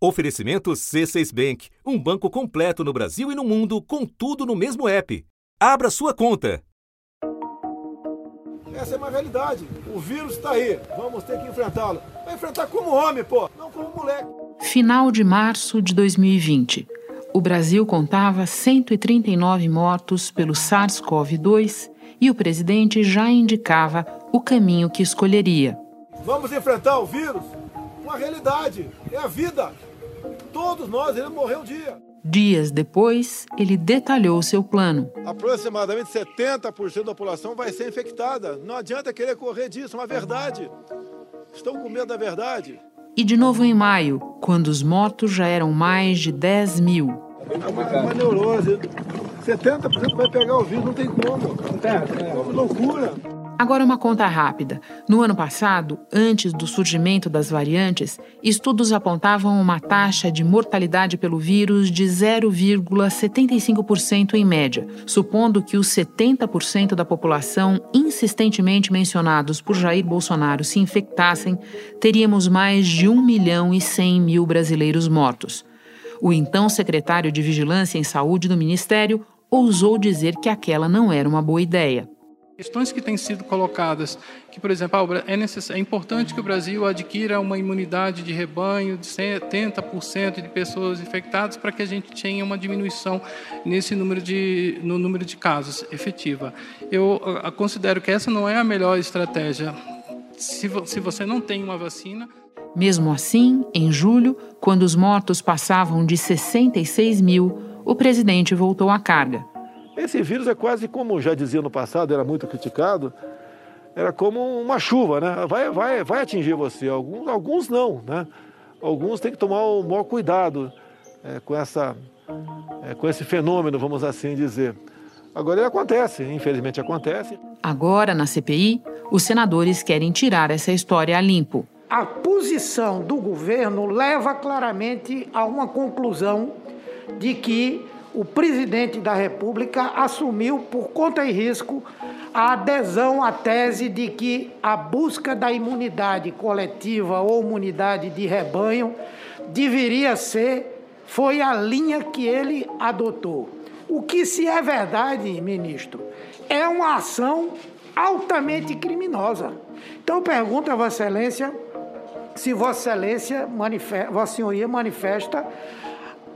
Oferecimento C6 Bank, um banco completo no Brasil e no mundo, com tudo no mesmo app. Abra sua conta. Essa é uma realidade. O vírus está aí. Vamos ter que enfrentá-lo. Vai enfrentar como homem, pô, não como moleque. Final de março de 2020. O Brasil contava 139 mortos pelo SARS-CoV-2 e o presidente já indicava o caminho que escolheria. Vamos enfrentar o vírus? Uma realidade. É a vida. Todos nós iremos morrer um dia. Dias depois, ele detalhou seu plano. Aproximadamente 70% da população vai ser infectada. Não adianta querer correr disso, é uma verdade. Estão com medo da verdade. E de novo em maio, quando os mortos já eram mais de 10 mil. É uma, uma neurose. 70% vai pegar o vírus, não tem como. É, é. loucura. Agora, uma conta rápida. No ano passado, antes do surgimento das variantes, estudos apontavam uma taxa de mortalidade pelo vírus de 0,75% em média, supondo que os 70% da população insistentemente mencionados por Jair Bolsonaro se infectassem, teríamos mais de 1 milhão e 100 mil brasileiros mortos. O então secretário de Vigilância em Saúde do Ministério ousou dizer que aquela não era uma boa ideia. Questões que têm sido colocadas, que, por exemplo, ah, é, necess... é importante que o Brasil adquira uma imunidade de rebanho de 70% de pessoas infectadas para que a gente tenha uma diminuição nesse número de, no número de casos efetiva. Eu ah, considero que essa não é a melhor estratégia. Se, se você não tem uma vacina. Mesmo assim, em julho, quando os mortos passavam de 66 mil, o presidente voltou à carga esse vírus é quase como já dizia no passado, era muito criticado, era como uma chuva, né? Vai, vai, vai atingir você. Alguns, alguns não, né? Alguns têm que tomar o maior cuidado é, com, essa, é, com esse fenômeno, vamos assim dizer. Agora ele acontece, infelizmente acontece. Agora, na CPI, os senadores querem tirar essa história a limpo. A posição do governo leva claramente a uma conclusão de que o presidente da República assumiu por conta e risco a adesão à tese de que a busca da imunidade coletiva ou imunidade de rebanho deveria ser, foi a linha que ele adotou. O que, se é verdade, ministro, é uma ação altamente criminosa. Então, pergunto a Vossa Excelência se Vossa Excelência, Vossa Senhoria manifesta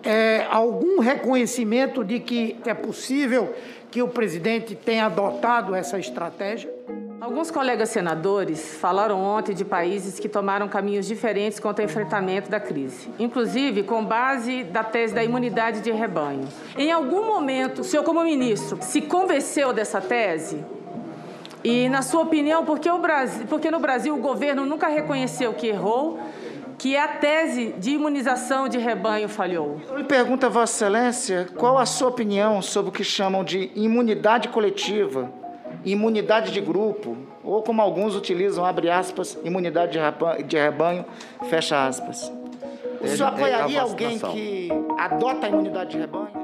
é, algum reconhecimento de que é possível que o presidente tenha adotado essa estratégia? Alguns colegas senadores falaram ontem de países que tomaram caminhos diferentes contra o enfrentamento da crise, inclusive com base da tese da imunidade de rebanho. Em algum momento, o senhor, como ministro, se convenceu dessa tese? E, na sua opinião, por que, o Brasil, porque no Brasil o governo nunca reconheceu que errou que a tese de imunização de rebanho falhou. Eu lhe pergunto a Vossa Excelência qual a sua opinião sobre o que chamam de imunidade coletiva, imunidade de grupo, ou como alguns utilizam, abre aspas, imunidade de rebanho, fecha aspas. O senhor apoiaria alguém que adota a imunidade de rebanho?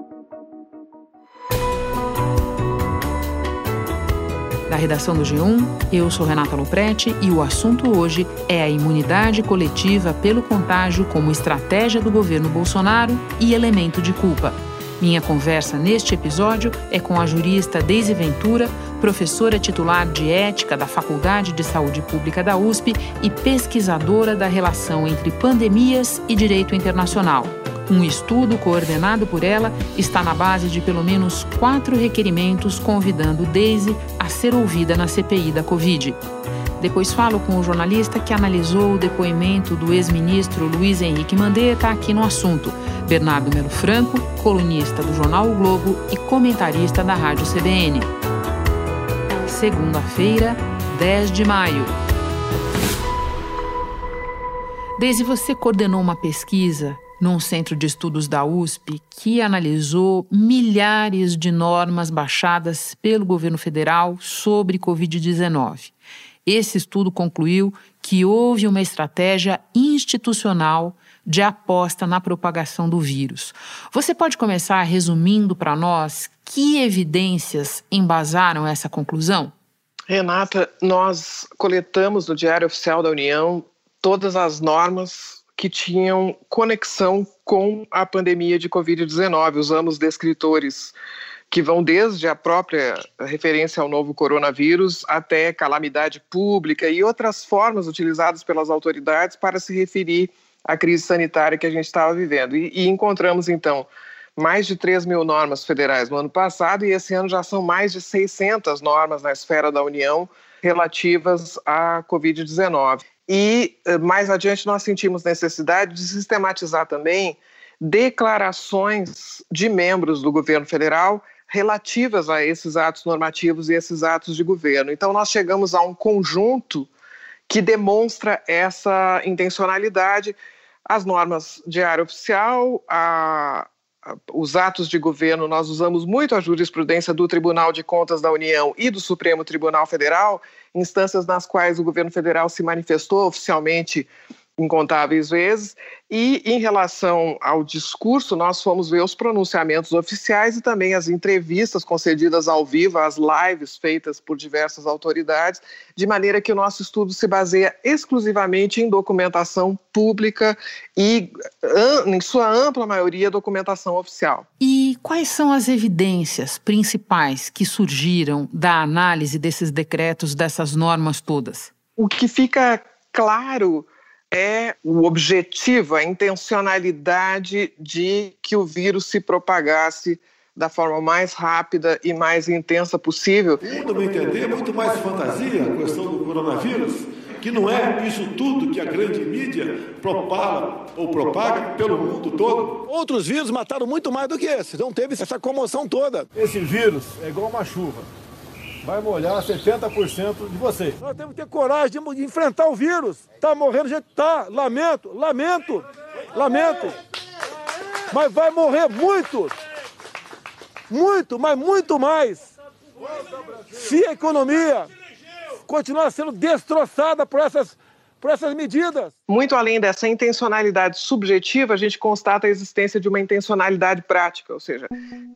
Da redação do G1, eu sou Renata Loprete e o assunto hoje é a imunidade coletiva pelo contágio como estratégia do governo Bolsonaro e elemento de culpa. Minha conversa neste episódio é com a jurista Deise Ventura, professora titular de ética da Faculdade de Saúde Pública da USP e pesquisadora da relação entre pandemias e direito internacional. Um estudo coordenado por ela está na base de pelo menos quatro requerimentos convidando Daisy a ser ouvida na CPI da Covid. Depois falo com o jornalista que analisou o depoimento do ex-ministro Luiz Henrique Mandetta aqui no assunto, Bernardo Melo Franco, colunista do jornal o Globo e comentarista da Rádio CBN. Segunda-feira, 10 de maio. Desde você coordenou uma pesquisa num centro de estudos da USP que analisou milhares de normas baixadas pelo governo federal sobre Covid-19. Esse estudo concluiu que houve uma estratégia institucional de aposta na propagação do vírus. Você pode começar resumindo para nós que evidências embasaram essa conclusão? Renata, nós coletamos no Diário Oficial da União todas as normas que tinham conexão com a pandemia de Covid-19. Usamos descritores que vão desde a própria referência ao novo coronavírus até calamidade pública e outras formas utilizadas pelas autoridades para se referir à crise sanitária que a gente estava vivendo. E, e encontramos, então, mais de 3 mil normas federais no ano passado e esse ano já são mais de 600 normas na esfera da União relativas à Covid-19. E eh, mais adiante nós sentimos necessidade de sistematizar também declarações de membros do governo federal relativas a esses atos normativos e esses atos de governo. Então nós chegamos a um conjunto que demonstra essa intencionalidade, as normas de área oficial, a, os atos de governo, nós usamos muito a jurisprudência do Tribunal de Contas da União e do Supremo Tribunal Federal, instâncias nas quais o governo federal se manifestou oficialmente incontáveis vezes. E em relação ao discurso, nós fomos ver os pronunciamentos oficiais e também as entrevistas concedidas ao vivo, as lives feitas por diversas autoridades, de maneira que o nosso estudo se baseia exclusivamente em documentação pública e, em sua ampla maioria, documentação oficial. E quais são as evidências principais que surgiram da análise desses decretos, dessas normas todas? O que fica claro é o objetivo, a intencionalidade de que o vírus se propagasse da forma mais rápida e mais intensa possível. No meu entender, é muito mais fantasia a questão do coronavírus, que não é isso tudo que a grande mídia propala ou propaga pelo mundo todo. Outros vírus mataram muito mais do que esse, não teve essa comoção toda. Esse vírus é igual uma chuva vai molhar 70% de vocês. Nós temos que ter coragem de enfrentar o vírus. Tá morrendo gente, tá. Lamento, lamento, lamento. Mas vai morrer muito. Muito, mas muito mais. Se a economia continuar sendo destroçada por essas por essas medidas. Muito além dessa intencionalidade subjetiva, a gente constata a existência de uma intencionalidade prática, ou seja,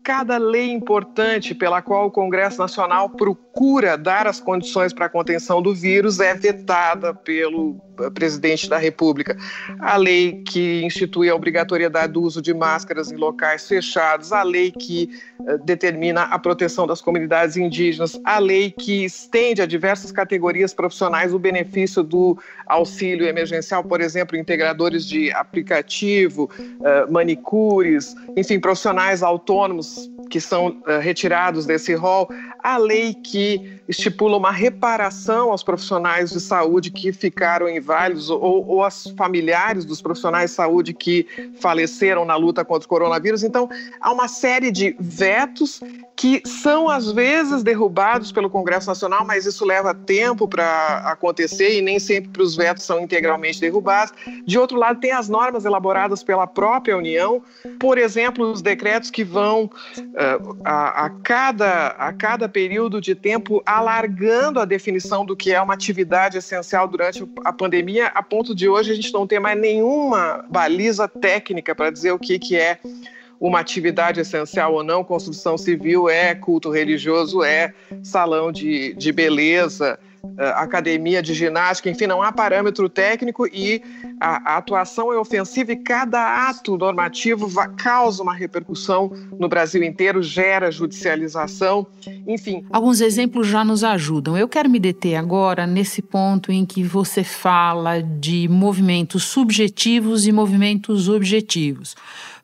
cada lei importante pela qual o Congresso Nacional procura dar as condições para a contenção do vírus é vetada pelo eh, presidente da República. A lei que institui a obrigatoriedade do uso de máscaras em locais fechados, a lei que uh, determina a proteção das comunidades indígenas, a lei que estende a diversas categorias profissionais o benefício do auxílio emergencial, por exemplo, integradores de aplicativo, uh, manicures, enfim, profissionais autônomos que são uh, retirados desse rol, a lei que estipula uma reparação aos profissionais de saúde que ficaram inválidos ou, ou aos familiares dos profissionais de saúde que faleceram na luta contra o coronavírus. Então, há uma série de vetos que são às vezes derrubados pelo Congresso Nacional, mas isso leva tempo para acontecer e nem sempre os vetos são integralmente derrubados. De outro lado, tem as normas elaboradas pela própria União, por exemplo, os decretos que vão uh, a, a, cada, a cada período de tempo alargando a definição do que é uma atividade essencial durante a pandemia, a ponto de hoje a gente não ter mais nenhuma baliza técnica para dizer o que, que é uma atividade essencial ou não, construção civil é, culto religioso é, salão de, de beleza, academia de ginástica, enfim, não há parâmetro técnico e a, a atuação é ofensiva e cada ato normativo va, causa uma repercussão no Brasil inteiro, gera judicialização, enfim. Alguns exemplos já nos ajudam. Eu quero me deter agora nesse ponto em que você fala de movimentos subjetivos e movimentos objetivos.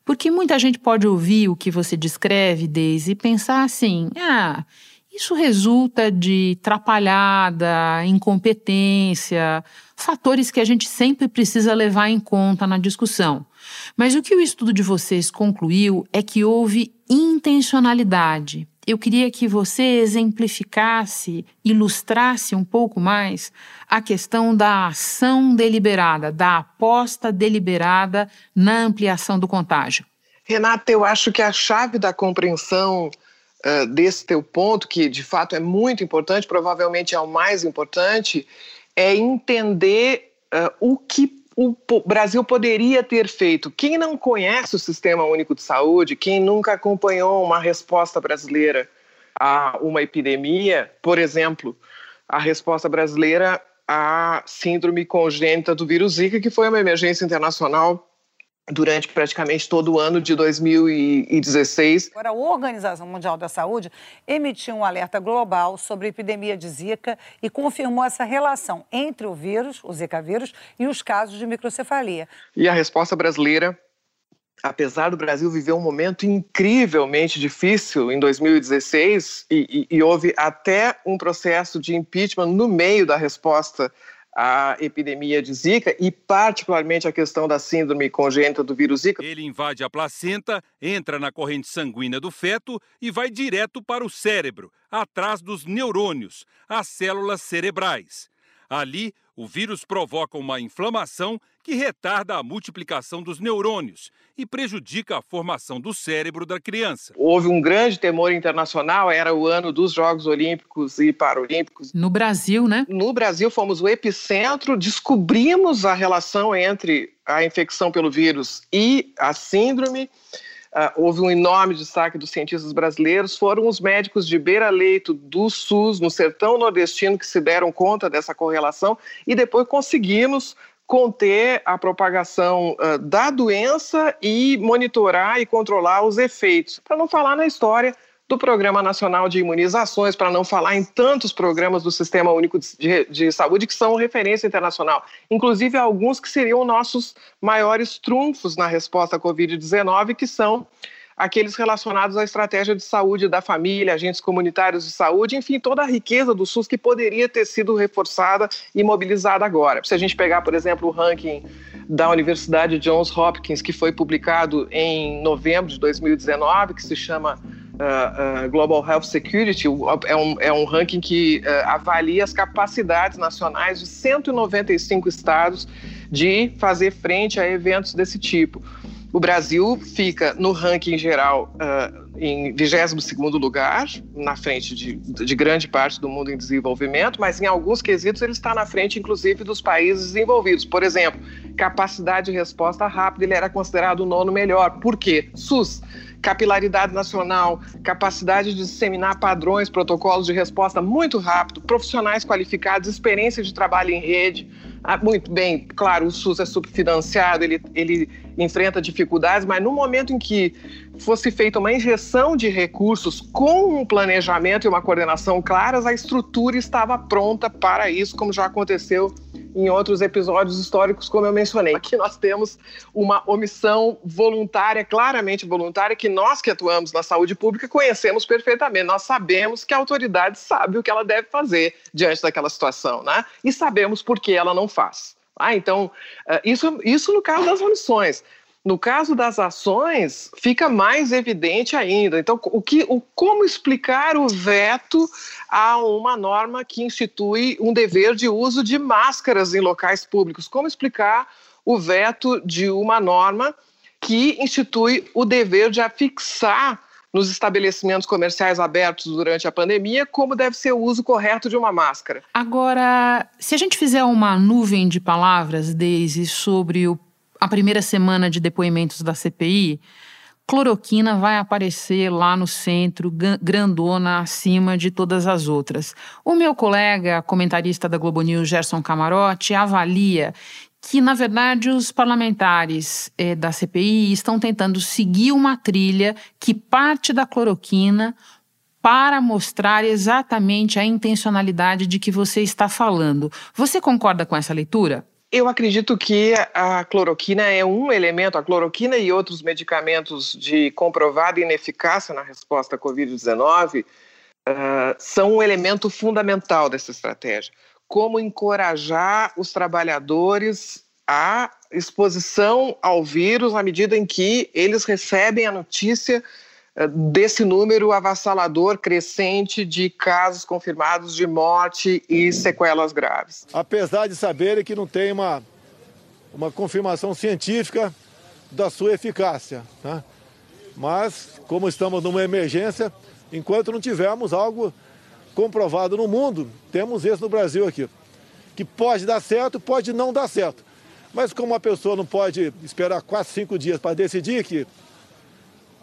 Porque muita gente pode ouvir o que você descreve, Deise, e pensar assim: ah, isso resulta de trapalhada, incompetência, fatores que a gente sempre precisa levar em conta na discussão. Mas o que o estudo de vocês concluiu é que houve intencionalidade. Eu queria que você exemplificasse, ilustrasse um pouco mais a questão da ação deliberada, da aposta deliberada na ampliação do contágio. Renata, eu acho que a chave da compreensão desse teu ponto, que de fato é muito importante, provavelmente é o mais importante, é entender uh, o que o Brasil poderia ter feito. Quem não conhece o Sistema Único de Saúde, quem nunca acompanhou uma resposta brasileira a uma epidemia, por exemplo, a resposta brasileira a síndrome congênita do vírus Zika, que foi uma emergência internacional durante praticamente todo o ano de 2016. Agora, a Organização Mundial da Saúde emitiu um alerta global sobre a epidemia de Zika e confirmou essa relação entre o vírus, o Zika vírus, e os casos de microcefalia. E a resposta brasileira apesar do Brasil viver um momento incrivelmente difícil em 2016 e, e, e, houve até um processo de impeachment no meio da resposta a epidemia de Zika e, particularmente, a questão da síndrome congênita do vírus Zika. Ele invade a placenta, entra na corrente sanguínea do feto e vai direto para o cérebro, atrás dos neurônios, as células cerebrais. Ali, o vírus provoca uma inflamação que retarda a multiplicação dos neurônios e prejudica a formação do cérebro da criança. Houve um grande temor internacional, era o ano dos Jogos Olímpicos e Paralímpicos. No Brasil, né? No Brasil, fomos o epicentro, descobrimos a relação entre a infecção pelo vírus e a síndrome. Uh, houve um enorme destaque dos cientistas brasileiros, foram os médicos de beira-leito do SUS, no sertão nordestino, que se deram conta dessa correlação e depois conseguimos conter a propagação uh, da doença e monitorar e controlar os efeitos. Para não falar na história do Programa Nacional de Imunizações, para não falar em tantos programas do Sistema Único de, de, Saúde que são referência internacional, inclusive alguns que seriam nossos maiores trunfos na resposta à Covid-19, que são aqueles relacionados à estratégia de saúde da família, agentes comunitários de saúde, enfim, toda a riqueza do SUS que poderia ter sido reforçada e mobilizada agora. Se a gente pegar, por exemplo, o ranking da Universidade Johns Hopkins, que foi publicado em novembro de 2019, que se chama uh, Global Health Security é um, é um ranking que uh, avalia as capacidades nacionais de 195 estados de fazer frente a eventos desse tipo. O Brasil fica no ranking geral uh, em 22 lugar, na frente de, de, grande parte do mundo em desenvolvimento, mas em alguns quesitos ele está na frente, inclusive, dos países desenvolvidos. Por exemplo, capacidade de resposta rápida, ele era considerado o nono melhor. Por quê? SUS capilaridade nacional, capacidade de disseminar padrões, protocolos de resposta muito rápido, profissionais qualificados, experiência de trabalho em rede. Ah, muito bem, claro, o SUS é subfinanciado, ele, ele enfrenta dificuldades, mas no momento em que fosse feita uma injeção de recursos com um planejamento e uma coordenação claras, a estrutura estava pronta para isso, como já aconteceu em outros episódios históricos, como eu mencionei. Aqui nós temos uma omissão voluntária, claramente voluntária, que nós que atuamos na saúde pública conhecemos perfeitamente. Nós sabemos que a autoridade sabe o que ela deve fazer diante daquela situação, né? E sabemos por que ela não faz. Ah, então, eh, isso, isso no caso das omissões. No caso das ações, fica mais evidente ainda. Então, o que, o, como explicar o veto a uma norma que institui um dever de uso de máscaras em locais públicos? Como explicar o veto de uma norma que institui o dever de afixar nos estabelecimentos comerciais abertos durante a pandemia, como deve ser o uso correto de uma máscara. Agora, se a gente fizer uma nuvem de palavras, Daisy, sobre o a primeira semana de depoimentos da CPI, cloroquina vai aparecer lá no centro, grandona, acima de todas as outras. O meu colega, comentarista da Globo News, Gerson Camarote, avalia que, na verdade, os parlamentares eh, da CPI estão tentando seguir uma trilha que parte da cloroquina para mostrar exatamente a intencionalidade de que você está falando. Você concorda com essa leitura? Eu acredito que a cloroquina é um elemento, a cloroquina e outros medicamentos de comprovada ineficácia na resposta à Covid-19 uh, são um elemento fundamental dessa estratégia. Como encorajar os trabalhadores à exposição ao vírus à medida em que eles recebem a notícia desse número avassalador crescente de casos confirmados de morte e sequelas graves. Apesar de saberem que não tem uma, uma confirmação científica da sua eficácia. Né? Mas, como estamos numa emergência, enquanto não tivermos algo comprovado no mundo, temos esse no Brasil aqui, que pode dar certo, pode não dar certo. Mas como a pessoa não pode esperar quatro, cinco dias para decidir que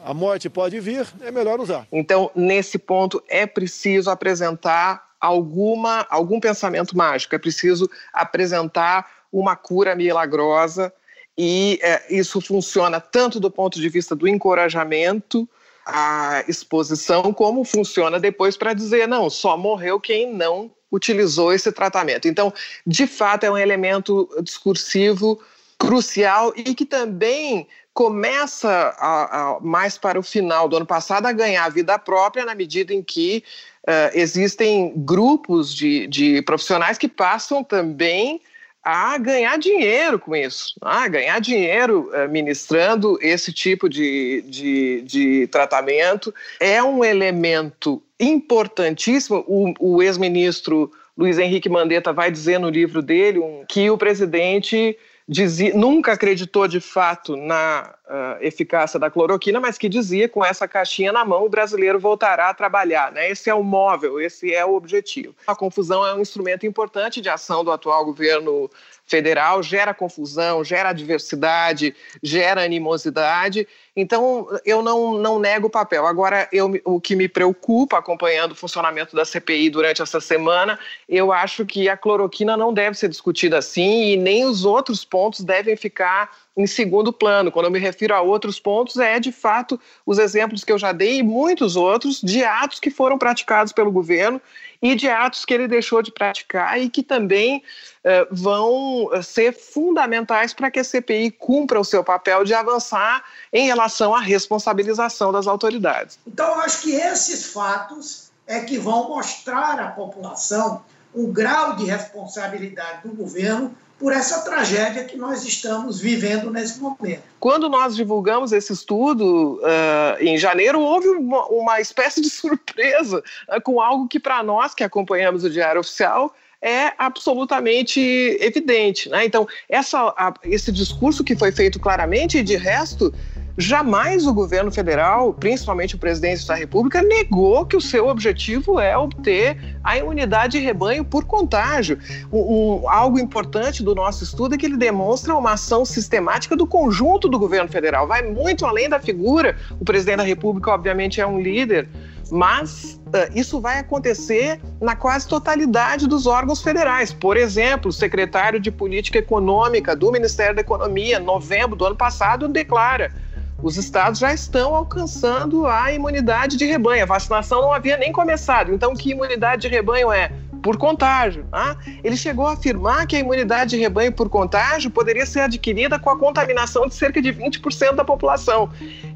a morte pode vir, é melhor usar. Então, nesse ponto, é preciso apresentar alguma, algum pensamento mágico, é preciso apresentar uma cura milagrosa e é, isso funciona tanto do ponto de vista do encorajamento à exposição, como funciona depois para dizer, não, só morreu quem não utilizou esse tratamento. Então, de fato, é um elemento discursivo crucial e que também começa a, a, mais para o final do ano passado a ganhar vida própria na medida em que uh, existem grupos de, de profissionais que passam também a ganhar dinheiro com isso, a ganhar dinheiro uh, ministrando esse tipo de, de, de, tratamento. É um elemento importantíssimo. O, o ex-ministro Luiz Henrique Mandetta vai dizer no livro dele um, que o presidente dizia, nunca acreditou de fato na uh, eficácia da cloroquina, mas que dizia com essa caixinha na mão o brasileiro voltará a trabalhar. Né? Esse é o móvel, esse é o objetivo. A confusão é um instrumento importante de ação do atual governo federal, gera confusão, gera adversidade, gera animosidade. Então, eu não, não nego o papel. Agora, eu, o que me preocupa acompanhando o funcionamento da CPI durante essa semana, eu acho que a cloroquina não deve ser discutida assim e nem os outros pontos devem ficar em segundo plano. Quando eu me refiro a outros pontos, é de fato os exemplos que eu já dei e muitos outros de atos que foram praticados pelo governo e de atos que ele deixou de praticar e que também uh, vão eh, ser fundamentais para que a CPI cumpra o seu papel de avançar em relação à responsabilização das autoridades. Então, eu acho que esses fatos é que vão mostrar à população o grau de responsabilidade do governo por essa tragédia que nós estamos vivendo nesse momento. Quando nós divulgamos esse estudo uh, em janeiro, houve uma, uma espécie de surpresa uh, com algo que, para nós que acompanhamos o Diário Oficial, é absolutamente evidente. Né? Então, essa, a, esse discurso que foi feito claramente, e de resto, Jamais o governo federal, principalmente o presidente da República, negou que o seu objetivo é obter a imunidade de rebanho por contágio. Um, um, algo importante do nosso estudo é que ele demonstra uma ação sistemática do conjunto do governo federal. Vai muito além da figura. O presidente da República, obviamente, é um líder, mas uh, isso vai acontecer na quase totalidade dos órgãos federais. Por exemplo, o secretário de Política Econômica do Ministério da Economia, em novembro do ano passado, declara os estados já estão alcançando a imunidade de rebanho. A vacinação não havia nem começado. Então, que imunidade de rebanho é? Por contágio. Tá? Ele chegou a afirmar que a imunidade de rebanho por contágio poderia ser adquirida com a contaminação de cerca de 20% da população.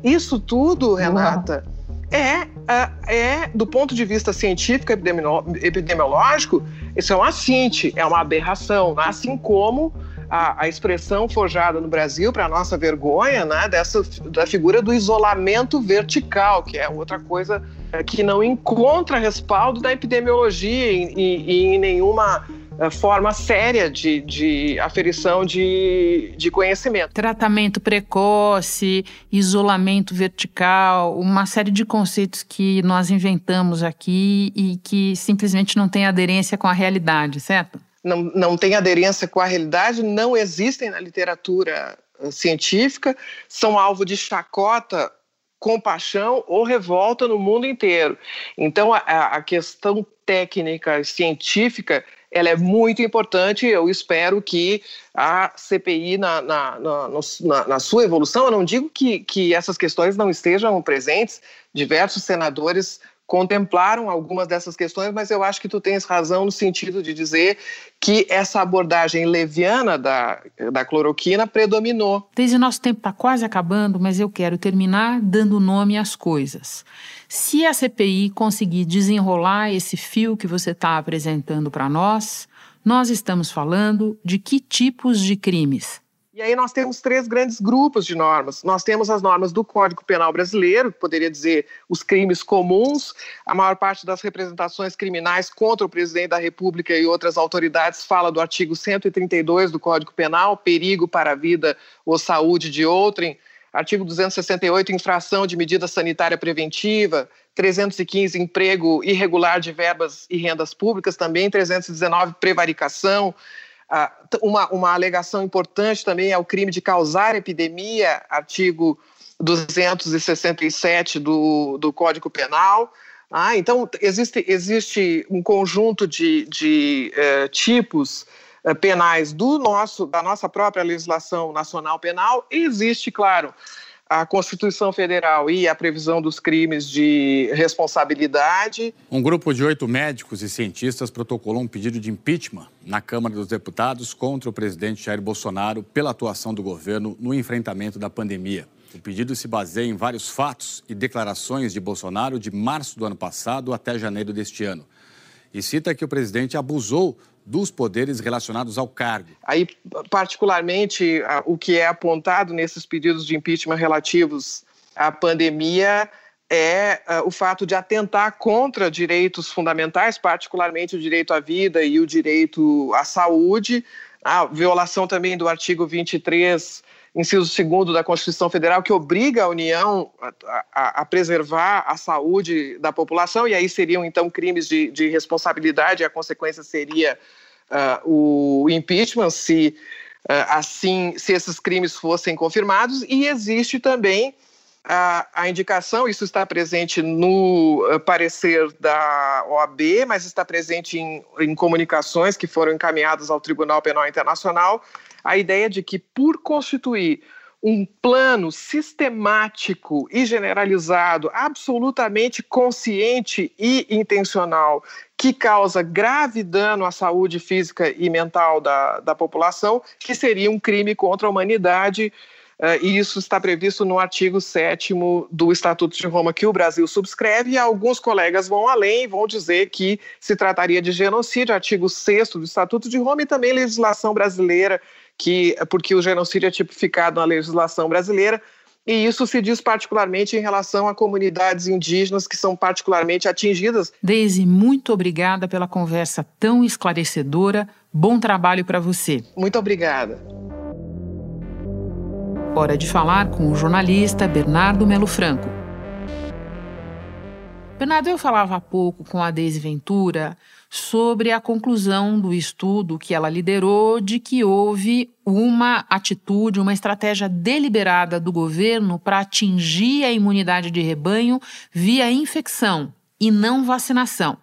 Isso tudo, Renata, é, é, do ponto de vista científico epidemiológico, isso é um assinte, é uma aberração, assim como a, a expressão forjada no Brasil, para nossa vergonha, né, dessa, da figura do isolamento vertical, que é outra coisa é, que não encontra respaldo da epidemiologia e, em nenhuma é, forma séria de, de aferição de, de conhecimento. Tratamento precoce, isolamento vertical, uma série de conceitos que nós inventamos aqui e que simplesmente não têm aderência com a realidade, certo? Não, não tem aderência com a realidade, não existem na literatura eh, científica, são alvo de chacota, compaixão ou revolta no mundo inteiro. Então, a, a questão técnica científica ela é muito importante. Eu espero que a CPI, na, na, na, na, sua evolução, eu não digo que, que essas questões não estejam presentes, diversos senadores contemplaram algumas dessas questões, mas eu acho que tu tens razão no sentido de dizer que essa abordagem leviana da, da cloroquina predominou. Desde nosso tempo está quase acabando, mas eu quero terminar dando nome às coisas. Se a CPI conseguir desenrolar esse fio que você está apresentando para nós, nós estamos falando de que tipos de crimes? E aí nós temos três grandes grupos de normas. Nós temos as normas do Código Penal Brasileiro, que poderia dizer os crimes comuns. A maior parte das representações criminais contra o presidente da República e outras autoridades fala do artigo 132 do Código Penal, perigo para a vida ou saúde de outrem. Artigo 268, infração de medida sanitária preventiva. 315, emprego irregular de verbas e rendas públicas. Também 319, prevaricação. Uma, uma alegação importante também é o crime de causar epidemia, artigo 267 do, do Código Penal. Ah, então, existe, existe um conjunto de, de uh, tipos uh, penais do nosso, da nossa própria legislação nacional penal, e existe, claro, a Constituição Federal e a previsão dos crimes de responsabilidade. Um grupo de oito médicos e cientistas protocolou um pedido de impeachment na Câmara dos Deputados contra o presidente Jair Bolsonaro pela atuação do governo no enfrentamento da pandemia. O pedido se baseia em vários fatos e declarações de Bolsonaro de março do ano passado até janeiro deste ano. E cita que o presidente abusou dos poderes relacionados ao cargo. Aí, particularmente, o que é apontado nesses pedidos de impeachment relativos à pandemia é uh, o fato de atentar contra direitos fundamentais, particularmente o direito à vida e o direito à saúde, a violação também do artigo 23 inciso 2 da Constituição Federal, que obriga a União a, a, a, preservar a saúde da população, e aí seriam então crimes de, de responsabilidade, a consequência seria uh, o impeachment, se uh, assim, se esses crimes fossem confirmados, e existe também a, a, indicação, isso está presente no uh, parecer da OAB, mas está presente em, em comunicações que foram encaminhadas ao Tribunal Penal Internacional, a ideia de que, por constituir um plano sistemático e generalizado, absolutamente consciente e intencional, que causa grave dano à saúde física e mental da, da população, que seria um crime contra a humanidade. Uh, e isso está previsto no artigo 7 do Estatuto de Roma, que o Brasil subscreve, e alguns colegas vão além, vão dizer que se trataria de genocídio, artigo 6 do Estatuto de Roma, e também legislação brasileira que porque o genocídio é tipificado na legislação brasileira, e isso se diz particularmente em relação a comunidades indígenas que são particularmente atingidas. Deise, muito obrigada pela conversa tão esclarecedora. Bom trabalho para você. Muito obrigada. Hora de falar com o jornalista Bernardo Melo Franco. Bernardo, eu falava há pouco com a Deise Ventura sobre a conclusão do estudo que ela liderou de que houve uma atitude, uma estratégia deliberada do governo para atingir a imunidade de rebanho via infecção e não vacinação.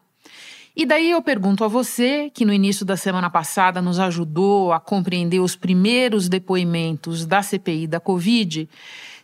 E daí eu pergunto a você, que no início da semana passada nos ajudou a compreender os primeiros depoimentos da CPI da Covid,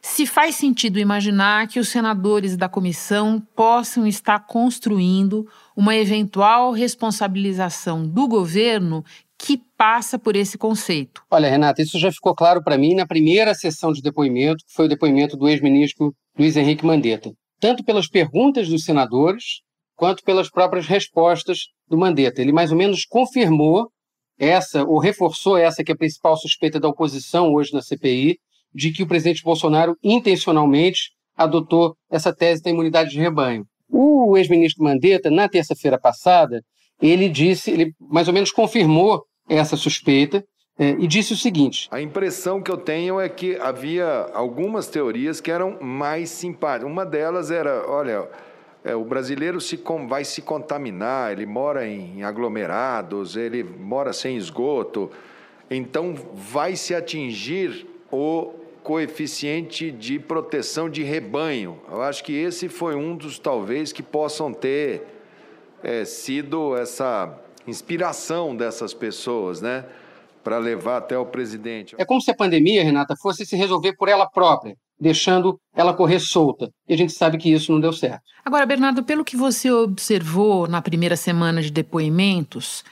se faz sentido imaginar que os senadores da comissão possam estar construindo uma eventual responsabilização do governo que passa por esse conceito. Olha, Renata, isso já ficou claro para mim na primeira sessão de depoimento, que foi o depoimento do ex-ministro Luiz Henrique Mandetta, tanto pelas perguntas dos senadores quanto pelas próprias respostas do Mandetta. Ele mais ou menos confirmou essa, ou reforçou essa que é a principal suspeita da oposição hoje na CPI, de que o presidente Bolsonaro intencionalmente adotou essa tese da imunidade de rebanho. O ex-ministro Mandetta, na terça-feira passada, ele disse, ele mais ou menos confirmou essa suspeita é, e disse o seguinte: A impressão que eu tenho é que havia algumas teorias que eram mais simpáticas. Uma delas era, olha, é, o brasileiro se vai se contaminar, ele mora em aglomerados, ele mora sem esgoto, então vai se atingir o coeficiente de proteção de rebanho. Eu acho que esse foi um dos talvez que possam ter é, sido essa inspiração dessas pessoas, né? Para levar até o presidente. É como se a pandemia, Renata, fosse se resolver por ela própria, deixando ela correr solta. E a gente sabe que isso não deu certo. Agora, Bernardo, pelo que você observou na primeira semana de depoimentos,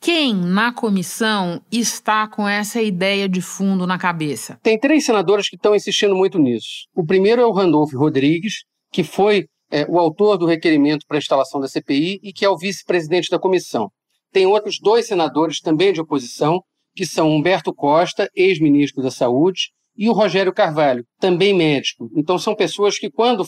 quem na comissão está com essa ideia de fundo na cabeça? Tem três senadores que estão insistindo muito nisso. O primeiro é o Randolfo Rodrigues, que foi é, o autor do requerimento para a instalação da CPI e que é o vice-presidente da comissão. Tem outros dois senadores também de oposição, que são Humberto Costa, ex-ministro da Saúde, e o Rogério Carvalho, também médico. Então, são pessoas que, quando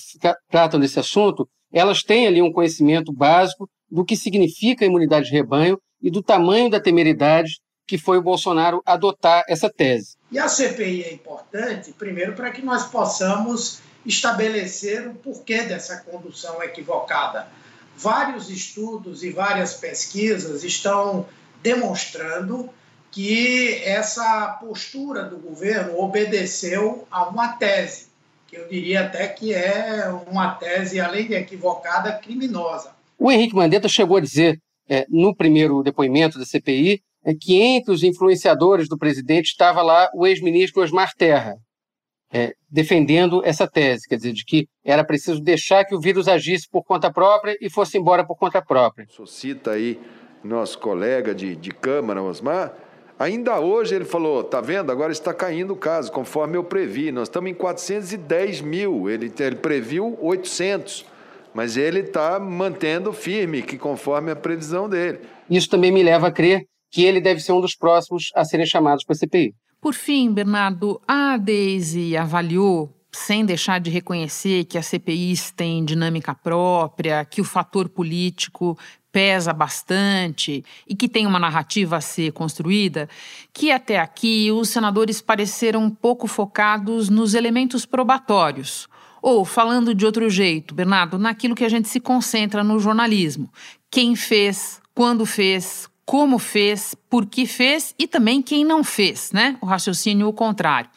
tratam desse assunto, elas têm ali um conhecimento básico do que significa a imunidade de rebanho e do tamanho da temeridade que foi o Bolsonaro adotar essa tese. E a CPI é importante, primeiro, para que nós possamos estabelecer o porquê dessa condução equivocada. Vários estudos e várias pesquisas estão demonstrando que essa postura do governo obedeceu a uma tese. que eu diria até que é uma tese, além de equivocada, criminosa. O Henrique Mandetta chegou a dizer, é, no primeiro depoimento da CPI, é que entre os influenciadores do presidente estava lá o ex-ministro Osmar Terra, é, defendendo essa tese, quer dizer, de que era preciso deixar que o vírus agisse por conta própria e fosse embora por conta própria. Cita aí nosso colega de, de Câmara, Osmar, ainda hoje ele falou, tá vendo, agora está caindo o caso, conforme eu previ, nós estamos em 410 mil, ele, ele previu 800, mas ele está mantendo firme, que conforme a previsão dele. Isso também me leva a crer que ele deve ser um dos próximos a serem chamados para a CPI. Por fim, Bernardo, a Daisy avaliou, sem deixar de reconhecer que as CPIs têm dinâmica própria, que o fator político pesa bastante e que tem uma narrativa a ser construída, que até aqui os senadores pareceram pouco focados nos elementos probatórios. Ou, falando de outro jeito, Bernardo, naquilo que a gente se concentra no jornalismo: quem fez, quando fez, como fez, por que fez e também quem não fez, né? O raciocínio o contrário.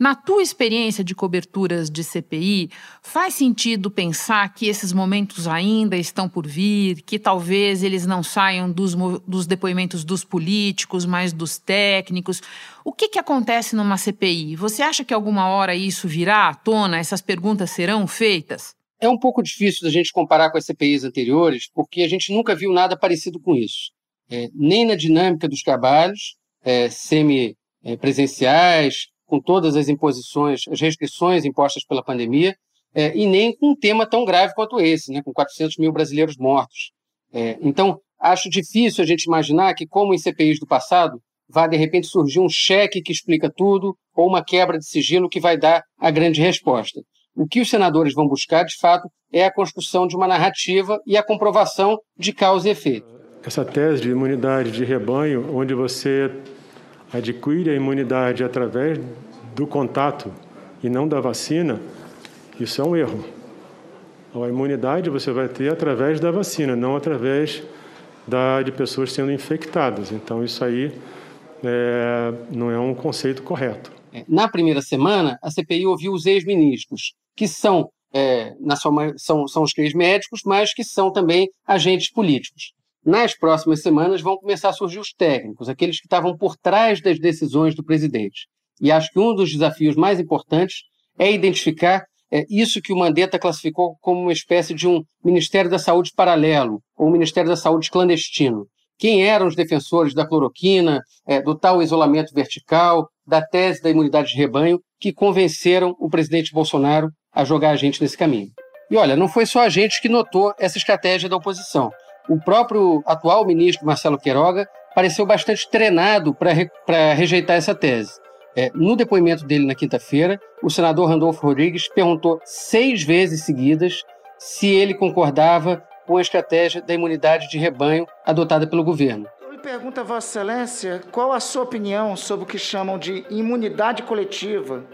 Na tua experiência de coberturas de CPI, faz sentido pensar que esses momentos ainda estão por vir, que talvez eles não saiam dos, dos depoimentos dos políticos, mas dos técnicos? O que, que acontece numa CPI? Você acha que alguma hora isso virá à tona? Essas perguntas serão feitas? É um pouco difícil da gente comparar com as CPIs anteriores, porque a gente nunca viu nada parecido com isso é, nem na dinâmica dos trabalhos é, semi-presenciais, com todas as imposições, as restrições impostas pela pandemia, é, e nem com um tema tão grave quanto esse, né, com 400 mil brasileiros mortos. É, então, acho difícil a gente imaginar que, como em CPIs do passado, vá de repente surgir um cheque que explica tudo ou uma quebra de sigilo que vai dar a grande resposta. O que os senadores vão buscar, de fato, é a construção de uma narrativa e a comprovação de causa e efeito essa tese de imunidade de rebanho, onde você adquire a imunidade através do contato e não da vacina, isso é um erro. A imunidade você vai ter através da vacina, não através da, de pessoas sendo infectadas. Então, isso aí é, não é um conceito correto. É, na primeira semana, a CPI ouviu os ex-ministros, que são, é, na sua, são, são os três médicos, mas que são também agentes políticos. Nas próximas semanas vão começar a surgir os técnicos, aqueles que estavam por trás das decisões do presidente. E acho que um dos desafios mais importantes é identificar é, isso que o Mandetta classificou como uma espécie de um Ministério da Saúde paralelo, ou um Ministério da Saúde clandestino. Quem eram os defensores da cloroquina, é, do tal isolamento vertical, da tese da imunidade de rebanho, que convenceram o presidente Bolsonaro a jogar a gente nesse caminho? E olha, não foi só a gente que notou essa estratégia da oposição. O próprio atual ministro Marcelo Queiroga pareceu bastante treinado para re, rejeitar essa tese. É, no depoimento dele na quinta-feira, o senador Randolfo Rodrigues perguntou seis vezes seguidas se ele concordava com a estratégia da imunidade de rebanho adotada pelo governo. Eu lhe pergunto Vossa Excelência qual a sua opinião sobre o que chamam de imunidade coletiva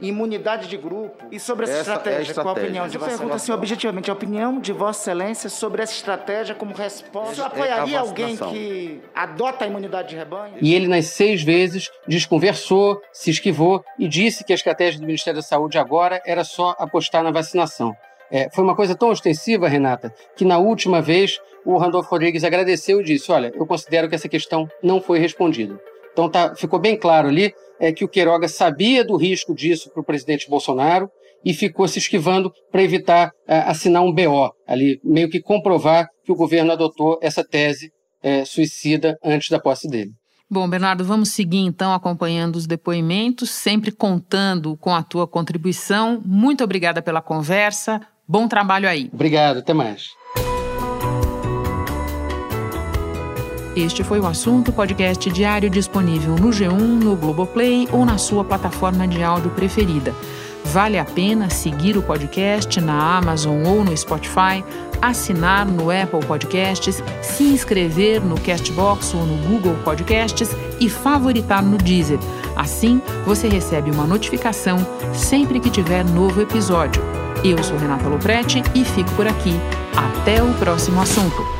imunidade de grupo. E sobre essa, essa estratégia, é estratégia, qual a opinião de Vossa Excelência? pergunta assim, objetivamente, a opinião de Vossa Excelência sobre essa estratégia como resposta. Você apoiaria é alguém que adota a imunidade de rebanho? E ele, nas seis vezes, desconversou, se esquivou e disse que a estratégia do Ministério da Saúde agora era só apostar na vacinação. É, foi uma coisa tão ostensiva, Renata, que na última vez o Randolfo Rodrigues agradeceu e disse: Olha, eu considero que essa questão não foi respondida. Então tá, ficou bem claro ali é, que o Queiroga sabia do risco disso para o presidente Bolsonaro e ficou se esquivando para evitar é, assinar um BO, ali, meio que comprovar que o governo adotou essa tese é, suicida antes da posse dele. Bom, Bernardo, vamos seguir então acompanhando os depoimentos, sempre contando com a tua contribuição. Muito obrigada pela conversa. Bom trabalho aí. Obrigado, até mais. Este foi o assunto podcast diário disponível no G1, no Globoplay ou na sua plataforma de áudio preferida. Vale a pena seguir o podcast na Amazon ou no Spotify, assinar no Apple Podcasts, se inscrever no Castbox ou no Google Podcasts e favoritar no Deezer. Assim, você recebe uma notificação sempre que tiver novo episódio. Eu sou Renata Loprete e fico por aqui. Até o próximo assunto.